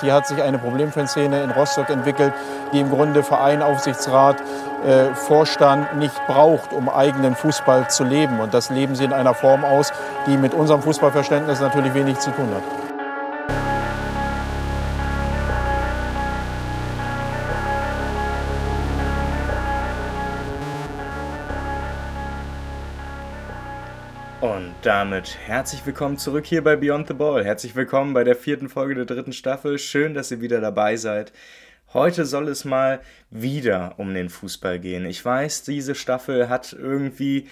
Hier hat sich eine Problemfanszene in Rostock entwickelt, die im Grunde Verein, Aufsichtsrat, äh, Vorstand nicht braucht, um eigenen Fußball zu leben. Und das leben sie in einer Form aus, die mit unserem Fußballverständnis natürlich wenig zu tun hat. Damit herzlich willkommen zurück hier bei Beyond the Ball. Herzlich willkommen bei der vierten Folge der dritten Staffel. Schön, dass ihr wieder dabei seid. Heute soll es mal wieder um den Fußball gehen. Ich weiß, diese Staffel hat irgendwie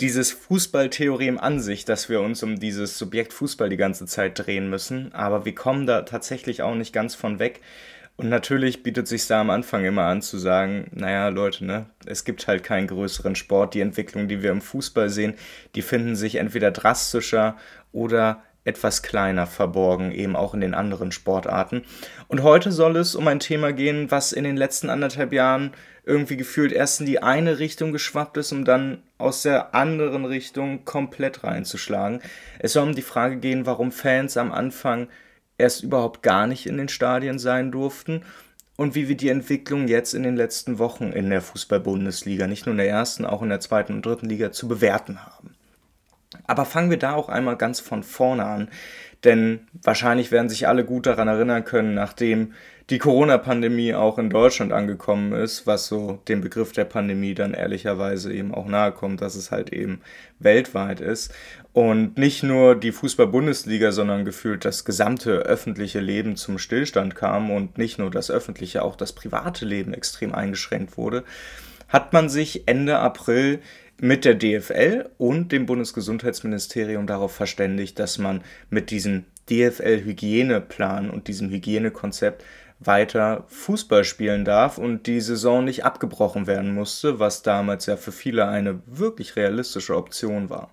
dieses Fußballtheorem an sich, dass wir uns um dieses Subjekt Fußball die ganze Zeit drehen müssen, aber wir kommen da tatsächlich auch nicht ganz von weg. Und natürlich bietet sich da am Anfang immer an zu sagen, naja Leute, ne, es gibt halt keinen größeren Sport. Die Entwicklung, die wir im Fußball sehen, die finden sich entweder drastischer oder etwas kleiner verborgen, eben auch in den anderen Sportarten. Und heute soll es um ein Thema gehen, was in den letzten anderthalb Jahren irgendwie gefühlt erst in die eine Richtung geschwappt ist, um dann aus der anderen Richtung komplett reinzuschlagen. Es soll um die Frage gehen, warum Fans am Anfang erst überhaupt gar nicht in den Stadien sein durften und wie wir die Entwicklung jetzt in den letzten Wochen in der Fußball-Bundesliga, nicht nur in der ersten, auch in der zweiten und dritten Liga zu bewerten haben. Aber fangen wir da auch einmal ganz von vorne an, denn wahrscheinlich werden sich alle gut daran erinnern können, nachdem die Corona-Pandemie auch in Deutschland angekommen ist, was so dem Begriff der Pandemie dann ehrlicherweise eben auch nahe kommt, dass es halt eben weltweit ist. Und nicht nur die Fußball-Bundesliga, sondern gefühlt das gesamte öffentliche Leben zum Stillstand kam und nicht nur das öffentliche, auch das private Leben extrem eingeschränkt wurde, hat man sich Ende April mit der DFL und dem Bundesgesundheitsministerium darauf verständigt, dass man mit diesem DFL-Hygieneplan und diesem Hygienekonzept weiter Fußball spielen darf und die Saison nicht abgebrochen werden musste, was damals ja für viele eine wirklich realistische Option war.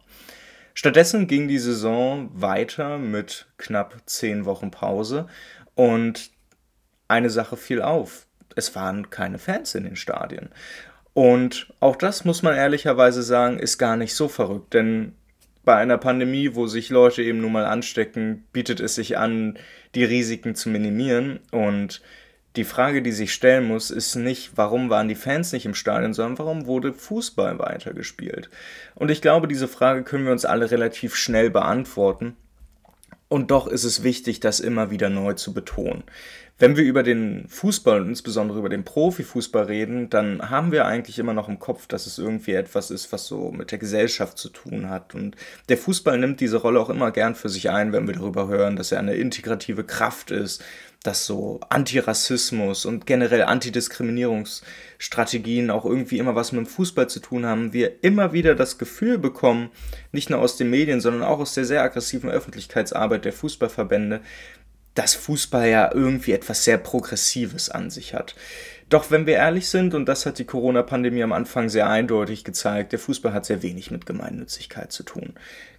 Stattdessen ging die Saison weiter mit knapp zehn Wochen Pause und eine Sache fiel auf. Es waren keine Fans in den Stadien. Und auch das muss man ehrlicherweise sagen, ist gar nicht so verrückt, denn bei einer Pandemie, wo sich Leute eben nun mal anstecken, bietet es sich an, die Risiken zu minimieren. Und die Frage, die sich stellen muss, ist nicht, warum waren die Fans nicht im Stadion, sondern warum wurde Fußball weitergespielt? Und ich glaube, diese Frage können wir uns alle relativ schnell beantworten. Und doch ist es wichtig, das immer wieder neu zu betonen. Wenn wir über den Fußball und insbesondere über den Profifußball reden, dann haben wir eigentlich immer noch im Kopf, dass es irgendwie etwas ist, was so mit der Gesellschaft zu tun hat. Und der Fußball nimmt diese Rolle auch immer gern für sich ein, wenn wir darüber hören, dass er eine integrative Kraft ist, dass so Antirassismus und generell Antidiskriminierungsstrategien auch irgendwie immer was mit dem Fußball zu tun haben, wir immer wieder das Gefühl bekommen, nicht nur aus den Medien, sondern auch aus der sehr aggressiven Öffentlichkeitsarbeit der Fußballverbände, dass Fußball ja irgendwie etwas sehr Progressives an sich hat. Doch wenn wir ehrlich sind, und das hat die Corona-Pandemie am Anfang sehr eindeutig gezeigt, der Fußball hat sehr wenig mit Gemeinnützigkeit zu tun.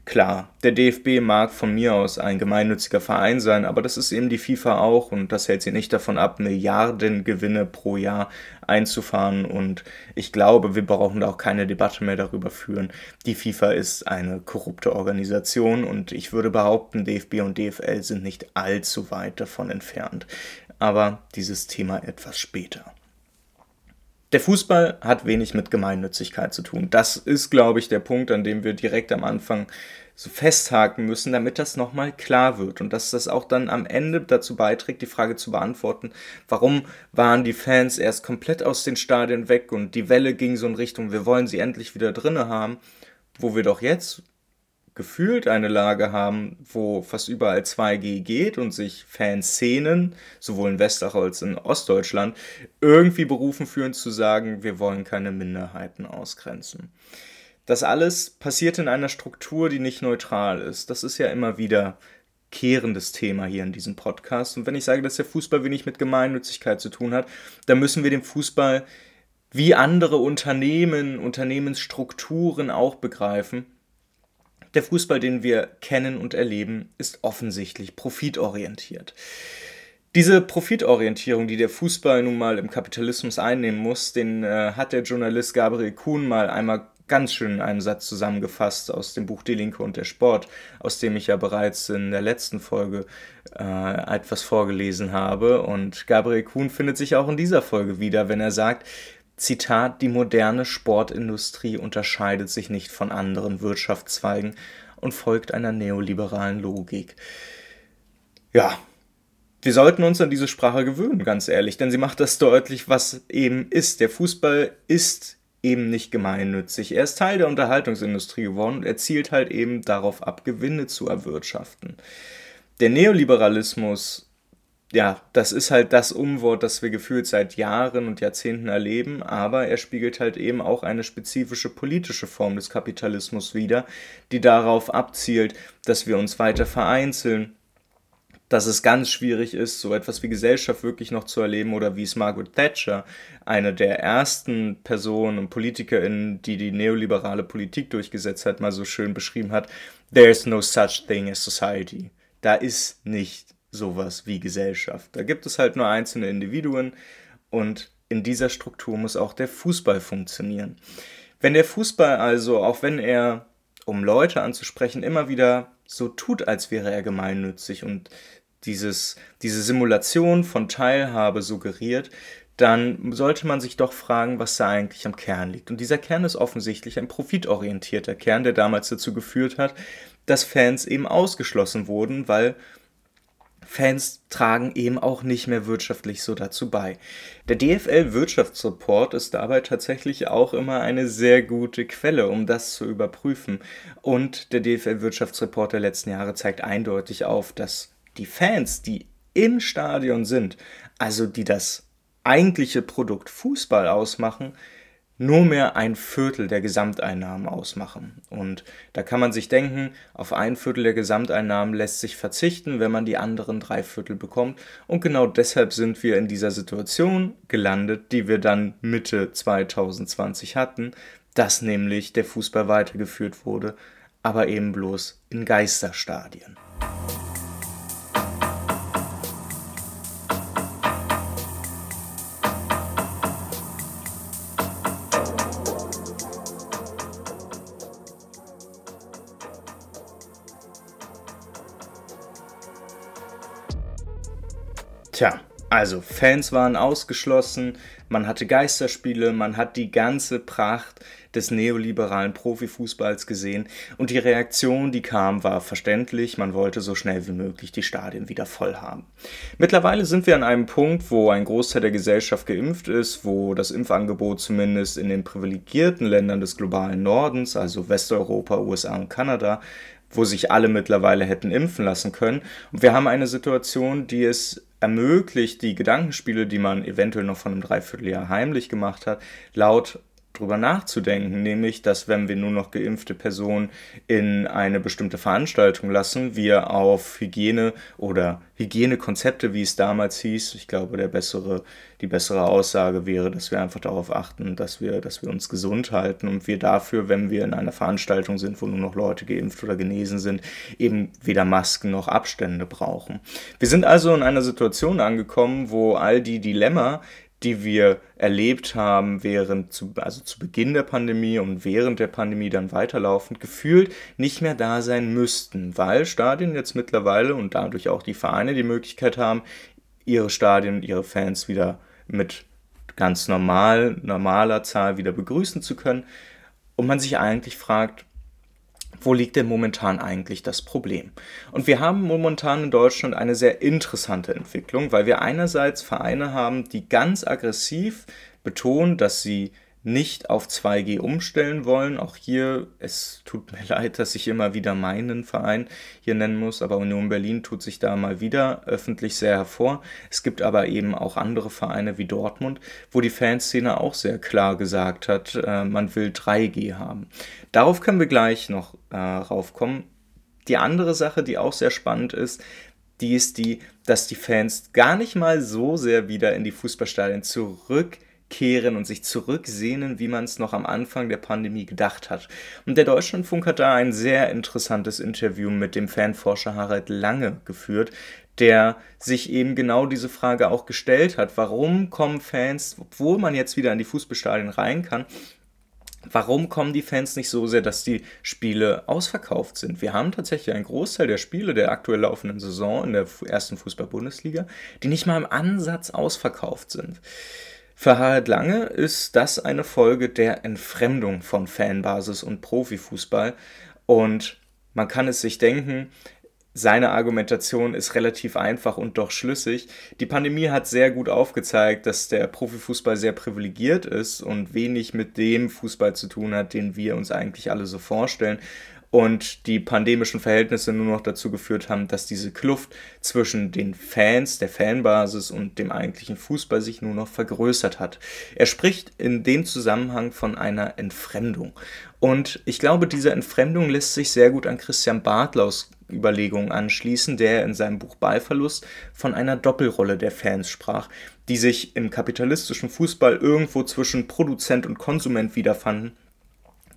Klar, der DFB mag von mir aus ein gemeinnütziger Verein sein, aber das ist eben die FIFA auch und das hält sie nicht davon ab, Milliarden Gewinne pro Jahr einzufahren und ich glaube, wir brauchen da auch keine Debatte mehr darüber führen. Die FIFA ist eine korrupte Organisation und ich würde behaupten, DFB und DFL sind nicht allzu weit davon entfernt. Aber dieses Thema etwas später. Der Fußball hat wenig mit Gemeinnützigkeit zu tun. Das ist, glaube ich, der Punkt, an dem wir direkt am Anfang so festhaken müssen, damit das nochmal klar wird und dass das auch dann am Ende dazu beiträgt, die Frage zu beantworten, warum waren die Fans erst komplett aus den Stadien weg und die Welle ging so in Richtung, wir wollen sie endlich wieder drinne haben, wo wir doch jetzt gefühlt eine Lage haben, wo fast überall 2G geht und sich Fanszenen, sowohl in Westach als in Ostdeutschland, irgendwie berufen fühlen zu sagen, wir wollen keine Minderheiten ausgrenzen. Das alles passiert in einer Struktur, die nicht neutral ist. Das ist ja immer wieder kehrendes Thema hier in diesem Podcast. Und wenn ich sage, dass der Fußball wenig mit Gemeinnützigkeit zu tun hat, dann müssen wir den Fußball wie andere Unternehmen, Unternehmensstrukturen auch begreifen der Fußball, den wir kennen und erleben, ist offensichtlich profitorientiert. Diese Profitorientierung, die der Fußball nun mal im Kapitalismus einnehmen muss, den äh, hat der Journalist Gabriel Kuhn mal einmal ganz schön in einem Satz zusammengefasst aus dem Buch Die Linke und der Sport, aus dem ich ja bereits in der letzten Folge äh, etwas vorgelesen habe. Und Gabriel Kuhn findet sich auch in dieser Folge wieder, wenn er sagt, Zitat, die moderne Sportindustrie unterscheidet sich nicht von anderen Wirtschaftszweigen und folgt einer neoliberalen Logik. Ja, wir sollten uns an diese Sprache gewöhnen, ganz ehrlich, denn sie macht das deutlich, was eben ist. Der Fußball ist eben nicht gemeinnützig. Er ist Teil der Unterhaltungsindustrie geworden und er zielt halt eben darauf ab, Gewinne zu erwirtschaften. Der Neoliberalismus, ja, das ist halt das Umwort, das wir gefühlt seit Jahren und Jahrzehnten erleben, aber er spiegelt halt eben auch eine spezifische politische Form des Kapitalismus wider, die darauf abzielt, dass wir uns weiter vereinzeln, dass es ganz schwierig ist, so etwas wie Gesellschaft wirklich noch zu erleben oder wie es Margaret Thatcher, eine der ersten Personen und PolitikerInnen, die die neoliberale Politik durchgesetzt hat, mal so schön beschrieben hat, There's no such thing as society. Da ist nicht sowas wie Gesellschaft. Da gibt es halt nur einzelne Individuen und in dieser Struktur muss auch der Fußball funktionieren. Wenn der Fußball also, auch wenn er, um Leute anzusprechen, immer wieder so tut, als wäre er gemeinnützig und dieses, diese Simulation von Teilhabe suggeriert, dann sollte man sich doch fragen, was da eigentlich am Kern liegt. Und dieser Kern ist offensichtlich ein profitorientierter Kern, der damals dazu geführt hat, dass Fans eben ausgeschlossen wurden, weil Fans tragen eben auch nicht mehr wirtschaftlich so dazu bei. Der DFL Wirtschaftsreport ist dabei tatsächlich auch immer eine sehr gute Quelle, um das zu überprüfen. Und der DFL Wirtschaftsreport der letzten Jahre zeigt eindeutig auf, dass die Fans, die im Stadion sind, also die das eigentliche Produkt Fußball ausmachen, nur mehr ein Viertel der Gesamteinnahmen ausmachen. Und da kann man sich denken, auf ein Viertel der Gesamteinnahmen lässt sich verzichten, wenn man die anderen drei Viertel bekommt. Und genau deshalb sind wir in dieser Situation gelandet, die wir dann Mitte 2020 hatten, dass nämlich der Fußball weitergeführt wurde, aber eben bloß in Geisterstadien. Tja, also Fans waren ausgeschlossen, man hatte Geisterspiele, man hat die ganze Pracht des neoliberalen Profifußballs gesehen und die Reaktion, die kam, war verständlich, man wollte so schnell wie möglich die Stadien wieder voll haben. Mittlerweile sind wir an einem Punkt, wo ein Großteil der Gesellschaft geimpft ist, wo das Impfangebot zumindest in den privilegierten Ländern des globalen Nordens, also Westeuropa, USA und Kanada, wo sich alle mittlerweile hätten impfen lassen können. Und wir haben eine Situation, die es ermöglicht, die Gedankenspiele, die man eventuell noch von einem Dreivierteljahr heimlich gemacht hat, laut drüber nachzudenken, nämlich, dass wenn wir nur noch geimpfte Personen in eine bestimmte Veranstaltung lassen, wir auf Hygiene oder Hygienekonzepte, wie es damals hieß, ich glaube, der bessere, die bessere Aussage wäre, dass wir einfach darauf achten, dass wir, dass wir uns gesund halten und wir dafür, wenn wir in einer Veranstaltung sind, wo nur noch Leute geimpft oder genesen sind, eben weder Masken noch Abstände brauchen. Wir sind also in einer Situation angekommen, wo all die Dilemma, die wir erlebt haben während zu, also zu Beginn der Pandemie und während der Pandemie dann weiterlaufend gefühlt nicht mehr da sein müssten, weil Stadien jetzt mittlerweile und dadurch auch die Vereine die Möglichkeit haben, ihre Stadien, ihre Fans wieder mit ganz normal, normaler Zahl wieder begrüßen zu können. Und man sich eigentlich fragt, wo liegt denn momentan eigentlich das Problem? Und wir haben momentan in Deutschland eine sehr interessante Entwicklung, weil wir einerseits Vereine haben, die ganz aggressiv betonen, dass sie nicht auf 2G umstellen wollen. Auch hier, es tut mir leid, dass ich immer wieder meinen Verein hier nennen muss, aber Union Berlin tut sich da mal wieder öffentlich sehr hervor. Es gibt aber eben auch andere Vereine wie Dortmund, wo die Fanszene auch sehr klar gesagt hat, äh, man will 3G haben. Darauf können wir gleich noch äh, raufkommen. Die andere Sache, die auch sehr spannend ist, die ist die, dass die Fans gar nicht mal so sehr wieder in die Fußballstadien zurück zurückkehren und sich zurücksehnen, wie man es noch am Anfang der Pandemie gedacht hat. Und der Deutschlandfunk hat da ein sehr interessantes Interview mit dem Fanforscher Harald Lange geführt, der sich eben genau diese Frage auch gestellt hat. Warum kommen Fans, obwohl man jetzt wieder in die Fußballstadien rein kann, Warum kommen die Fans nicht so sehr, dass die Spiele ausverkauft sind? Wir haben tatsächlich einen Großteil der Spiele der aktuell laufenden Saison in der ersten Fußball-Bundesliga, die nicht mal im Ansatz ausverkauft sind. Für Harald Lange ist das eine Folge der Entfremdung von Fanbasis und Profifußball und man kann es sich denken, seine Argumentation ist relativ einfach und doch schlüssig. Die Pandemie hat sehr gut aufgezeigt, dass der Profifußball sehr privilegiert ist und wenig mit dem Fußball zu tun hat, den wir uns eigentlich alle so vorstellen. Und die pandemischen Verhältnisse nur noch dazu geführt haben, dass diese Kluft zwischen den Fans, der Fanbasis und dem eigentlichen Fußball sich nur noch vergrößert hat. Er spricht in dem Zusammenhang von einer Entfremdung. Und ich glaube, diese Entfremdung lässt sich sehr gut an Christian Bartlaus Überlegungen anschließen, der in seinem Buch Ballverlust von einer Doppelrolle der Fans sprach, die sich im kapitalistischen Fußball irgendwo zwischen Produzent und Konsument wiederfanden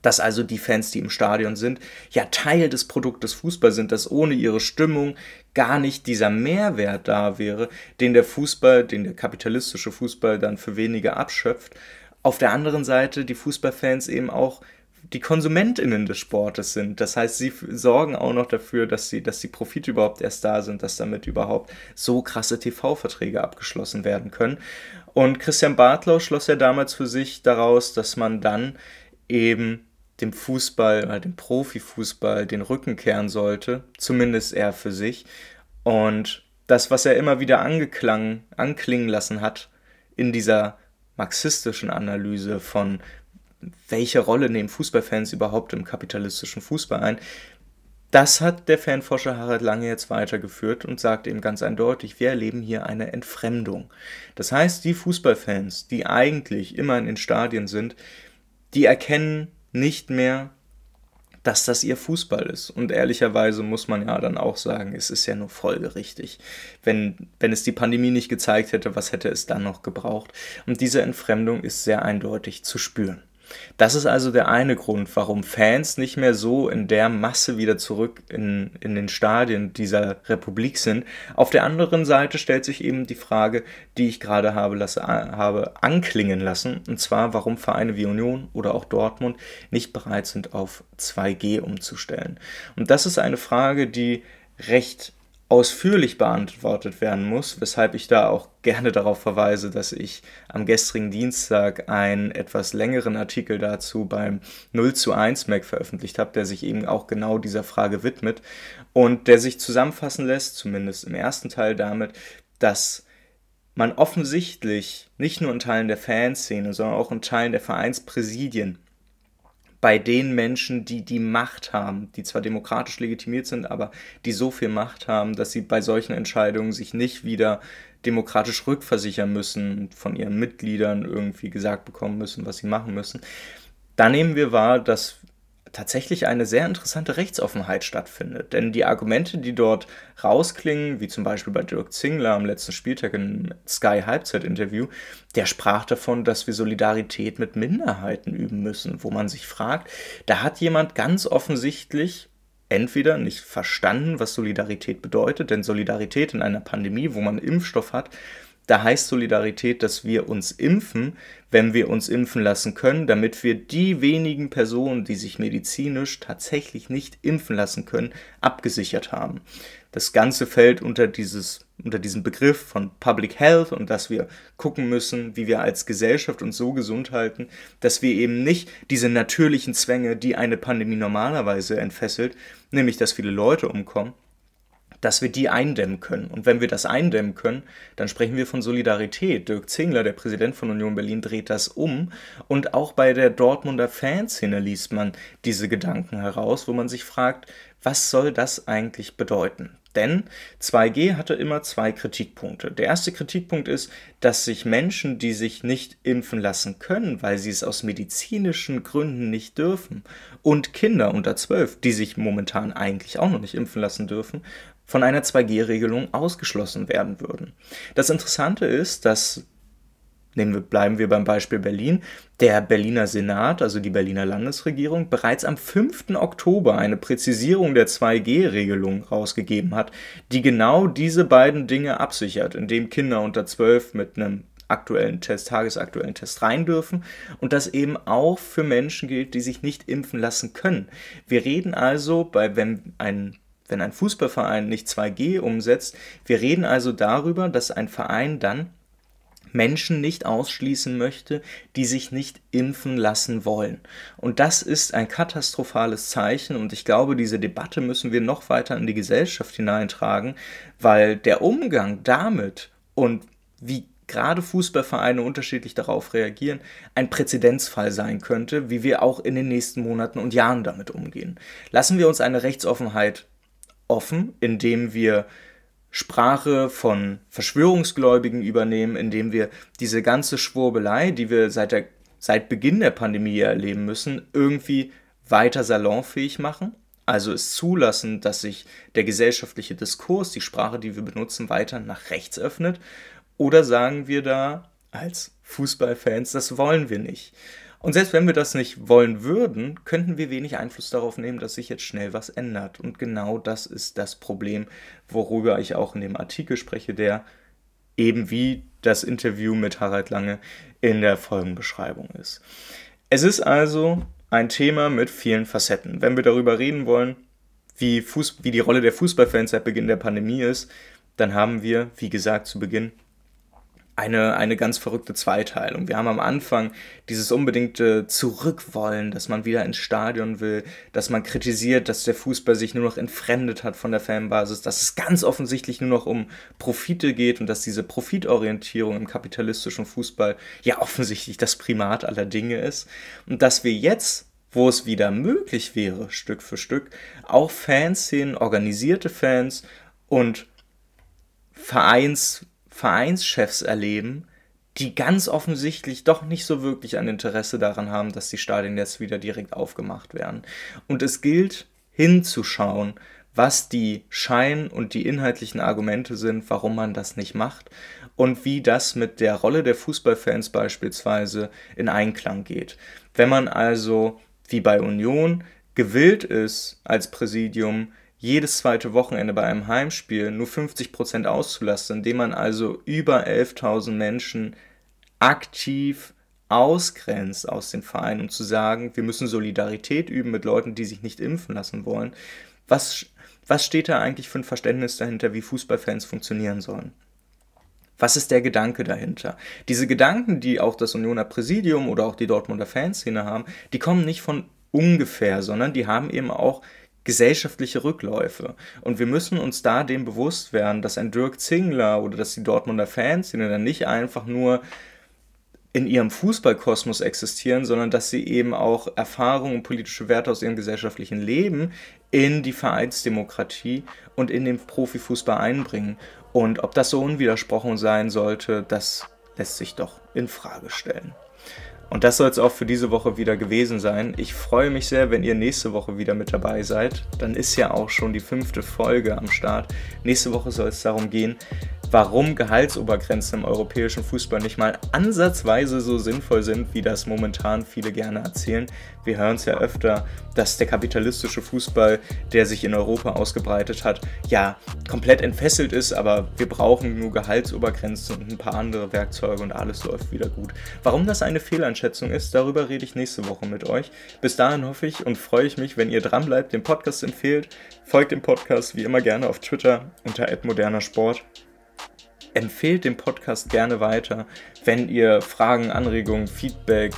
dass also die Fans, die im Stadion sind, ja Teil des Produktes Fußball sind, dass ohne ihre Stimmung gar nicht dieser Mehrwert da wäre, den der Fußball, den der kapitalistische Fußball dann für wenige abschöpft. Auf der anderen Seite die Fußballfans eben auch die KonsumentInnen des Sportes sind. Das heißt, sie sorgen auch noch dafür, dass, sie, dass die Profite überhaupt erst da sind, dass damit überhaupt so krasse TV-Verträge abgeschlossen werden können. Und Christian Bartlau schloss ja damals für sich daraus, dass man dann eben dem Fußball, dem Profifußball den Rücken kehren sollte, zumindest er für sich. Und das, was er immer wieder angeklang, anklingen lassen hat in dieser marxistischen Analyse von welche Rolle nehmen Fußballfans überhaupt im kapitalistischen Fußball ein? Das hat der Fanforscher Harald Lange jetzt weitergeführt und sagt eben ganz eindeutig, wir erleben hier eine Entfremdung. Das heißt, die Fußballfans, die eigentlich immer in den Stadien sind, die erkennen nicht mehr, dass das ihr Fußball ist. Und ehrlicherweise muss man ja dann auch sagen, es ist ja nur folgerichtig. Wenn, wenn es die Pandemie nicht gezeigt hätte, was hätte es dann noch gebraucht? Und diese Entfremdung ist sehr eindeutig zu spüren. Das ist also der eine Grund, warum Fans nicht mehr so in der Masse wieder zurück in, in den Stadien dieser Republik sind. Auf der anderen Seite stellt sich eben die Frage, die ich gerade habe, lasse, habe anklingen lassen, und zwar, warum Vereine wie Union oder auch Dortmund nicht bereit sind, auf 2G umzustellen. Und das ist eine Frage, die recht ausführlich beantwortet werden muss, weshalb ich da auch gerne darauf verweise, dass ich am gestrigen Dienstag einen etwas längeren Artikel dazu beim 0 zu 1 Mac veröffentlicht habe, der sich eben auch genau dieser Frage widmet und der sich zusammenfassen lässt, zumindest im ersten Teil damit, dass man offensichtlich nicht nur in Teilen der Fanszene, sondern auch in Teilen der Vereinspräsidien bei den Menschen, die die Macht haben, die zwar demokratisch legitimiert sind, aber die so viel Macht haben, dass sie bei solchen Entscheidungen sich nicht wieder demokratisch rückversichern müssen, von ihren Mitgliedern irgendwie gesagt bekommen müssen, was sie machen müssen. Da nehmen wir wahr, dass tatsächlich eine sehr interessante Rechtsoffenheit stattfindet. Denn die Argumente, die dort rausklingen, wie zum Beispiel bei Dirk Zingler am letzten Spieltag im Sky Halbzeit-Interview, der sprach davon, dass wir Solidarität mit Minderheiten üben müssen, wo man sich fragt, da hat jemand ganz offensichtlich entweder nicht verstanden, was Solidarität bedeutet, denn Solidarität in einer Pandemie, wo man Impfstoff hat, da heißt Solidarität, dass wir uns impfen, wenn wir uns impfen lassen können, damit wir die wenigen Personen, die sich medizinisch tatsächlich nicht impfen lassen können, abgesichert haben. Das Ganze fällt unter, dieses, unter diesen Begriff von Public Health und dass wir gucken müssen, wie wir als Gesellschaft uns so gesund halten, dass wir eben nicht diese natürlichen Zwänge, die eine Pandemie normalerweise entfesselt, nämlich dass viele Leute umkommen, dass wir die eindämmen können. Und wenn wir das eindämmen können, dann sprechen wir von Solidarität. Dirk Zingler, der Präsident von Union Berlin, dreht das um. Und auch bei der Dortmunder Fanszene liest man diese Gedanken heraus, wo man sich fragt, was soll das eigentlich bedeuten? Denn 2G hatte immer zwei Kritikpunkte. Der erste Kritikpunkt ist, dass sich Menschen, die sich nicht impfen lassen können, weil sie es aus medizinischen Gründen nicht dürfen, und Kinder unter 12, die sich momentan eigentlich auch noch nicht impfen lassen dürfen, von einer 2G-Regelung ausgeschlossen werden würden. Das Interessante ist, dass nehmen wir, bleiben wir beim Beispiel Berlin, der Berliner Senat, also die Berliner Landesregierung, bereits am 5. Oktober eine Präzisierung der 2G-Regelung rausgegeben hat, die genau diese beiden Dinge absichert, indem Kinder unter 12 mit einem aktuellen Test, tagesaktuellen Test rein dürfen und das eben auch für Menschen gilt, die sich nicht impfen lassen können. Wir reden also bei, wenn ein wenn ein Fußballverein nicht 2G umsetzt, wir reden also darüber, dass ein Verein dann Menschen nicht ausschließen möchte, die sich nicht impfen lassen wollen. Und das ist ein katastrophales Zeichen und ich glaube, diese Debatte müssen wir noch weiter in die Gesellschaft hineintragen, weil der Umgang damit und wie gerade Fußballvereine unterschiedlich darauf reagieren, ein Präzedenzfall sein könnte, wie wir auch in den nächsten Monaten und Jahren damit umgehen. Lassen wir uns eine Rechtsoffenheit offen, indem wir Sprache von Verschwörungsgläubigen übernehmen, indem wir diese ganze Schwurbelei, die wir seit, der, seit Beginn der Pandemie erleben müssen, irgendwie weiter salonfähig machen. Also es zulassen, dass sich der gesellschaftliche Diskurs, die Sprache, die wir benutzen, weiter nach rechts öffnet. Oder sagen wir da als Fußballfans, das wollen wir nicht. Und selbst wenn wir das nicht wollen würden, könnten wir wenig Einfluss darauf nehmen, dass sich jetzt schnell was ändert. Und genau das ist das Problem, worüber ich auch in dem Artikel spreche, der eben wie das Interview mit Harald Lange in der Folgenbeschreibung ist. Es ist also ein Thema mit vielen Facetten. Wenn wir darüber reden wollen, wie, Fuß, wie die Rolle der Fußballfans seit Beginn der Pandemie ist, dann haben wir, wie gesagt, zu Beginn eine, eine ganz verrückte Zweiteilung. Wir haben am Anfang dieses unbedingte Zurückwollen, dass man wieder ins Stadion will, dass man kritisiert, dass der Fußball sich nur noch entfremdet hat von der Fanbasis, dass es ganz offensichtlich nur noch um Profite geht und dass diese Profitorientierung im kapitalistischen Fußball ja offensichtlich das Primat aller Dinge ist. Und dass wir jetzt wo es wieder möglich wäre, Stück für Stück, auch Fanszenen, organisierte Fans und Vereins, Vereinschefs erleben, die ganz offensichtlich doch nicht so wirklich ein Interesse daran haben, dass die Stadien jetzt wieder direkt aufgemacht werden. Und es gilt hinzuschauen, was die Schein- und die inhaltlichen Argumente sind, warum man das nicht macht und wie das mit der Rolle der Fußballfans beispielsweise in Einklang geht. Wenn man also, wie bei Union, gewillt ist, als Präsidium jedes zweite Wochenende bei einem Heimspiel nur 50% auszulassen, indem man also über 11.000 Menschen aktiv ausgrenzt aus den Vereinen, um zu sagen, wir müssen Solidarität üben mit Leuten, die sich nicht impfen lassen wollen. Was, was steht da eigentlich für ein Verständnis dahinter, wie Fußballfans funktionieren sollen? Was ist der Gedanke dahinter? Diese Gedanken, die auch das Unioner Präsidium oder auch die Dortmunder Fanszene haben, die kommen nicht von ungefähr, sondern die haben eben auch gesellschaftliche Rückläufe. Und wir müssen uns da dem bewusst werden, dass ein Dirk Zingler oder dass die Dortmunder Fans dann nicht einfach nur in ihrem Fußballkosmos existieren, sondern dass sie eben auch Erfahrungen und politische Werte aus ihrem gesellschaftlichen Leben in die Vereinsdemokratie und in den Profifußball einbringen. Und ob das so unwidersprochen sein sollte, das lässt sich doch in Frage stellen. Und das soll es auch für diese Woche wieder gewesen sein. Ich freue mich sehr, wenn ihr nächste Woche wieder mit dabei seid. Dann ist ja auch schon die fünfte Folge am Start. Nächste Woche soll es darum gehen, warum Gehaltsobergrenzen im europäischen Fußball nicht mal ansatzweise so sinnvoll sind, wie das momentan viele gerne erzählen. Wir hören es ja öfter, dass der kapitalistische Fußball, der sich in Europa ausgebreitet hat, ja komplett entfesselt ist, aber wir brauchen nur Gehaltsobergrenzen und ein paar andere Werkzeuge und alles läuft wieder gut. Warum das eine Fehleinschätzung ist, darüber rede ich nächste Woche mit euch. Bis dahin hoffe ich und freue ich mich, wenn ihr dranbleibt, den Podcast empfehlt. Folgt dem Podcast wie immer gerne auf Twitter unter @modernersport empfehlt den Podcast gerne weiter. Wenn ihr Fragen, Anregungen, Feedback,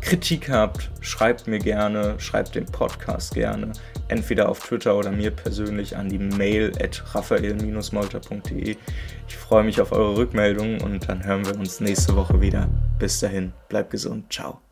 Kritik habt, schreibt mir gerne, schreibt den Podcast gerne. Entweder auf Twitter oder mir persönlich an die Mail at raphael-molter.de. Ich freue mich auf eure Rückmeldungen und dann hören wir uns nächste Woche wieder. Bis dahin, bleibt gesund, ciao.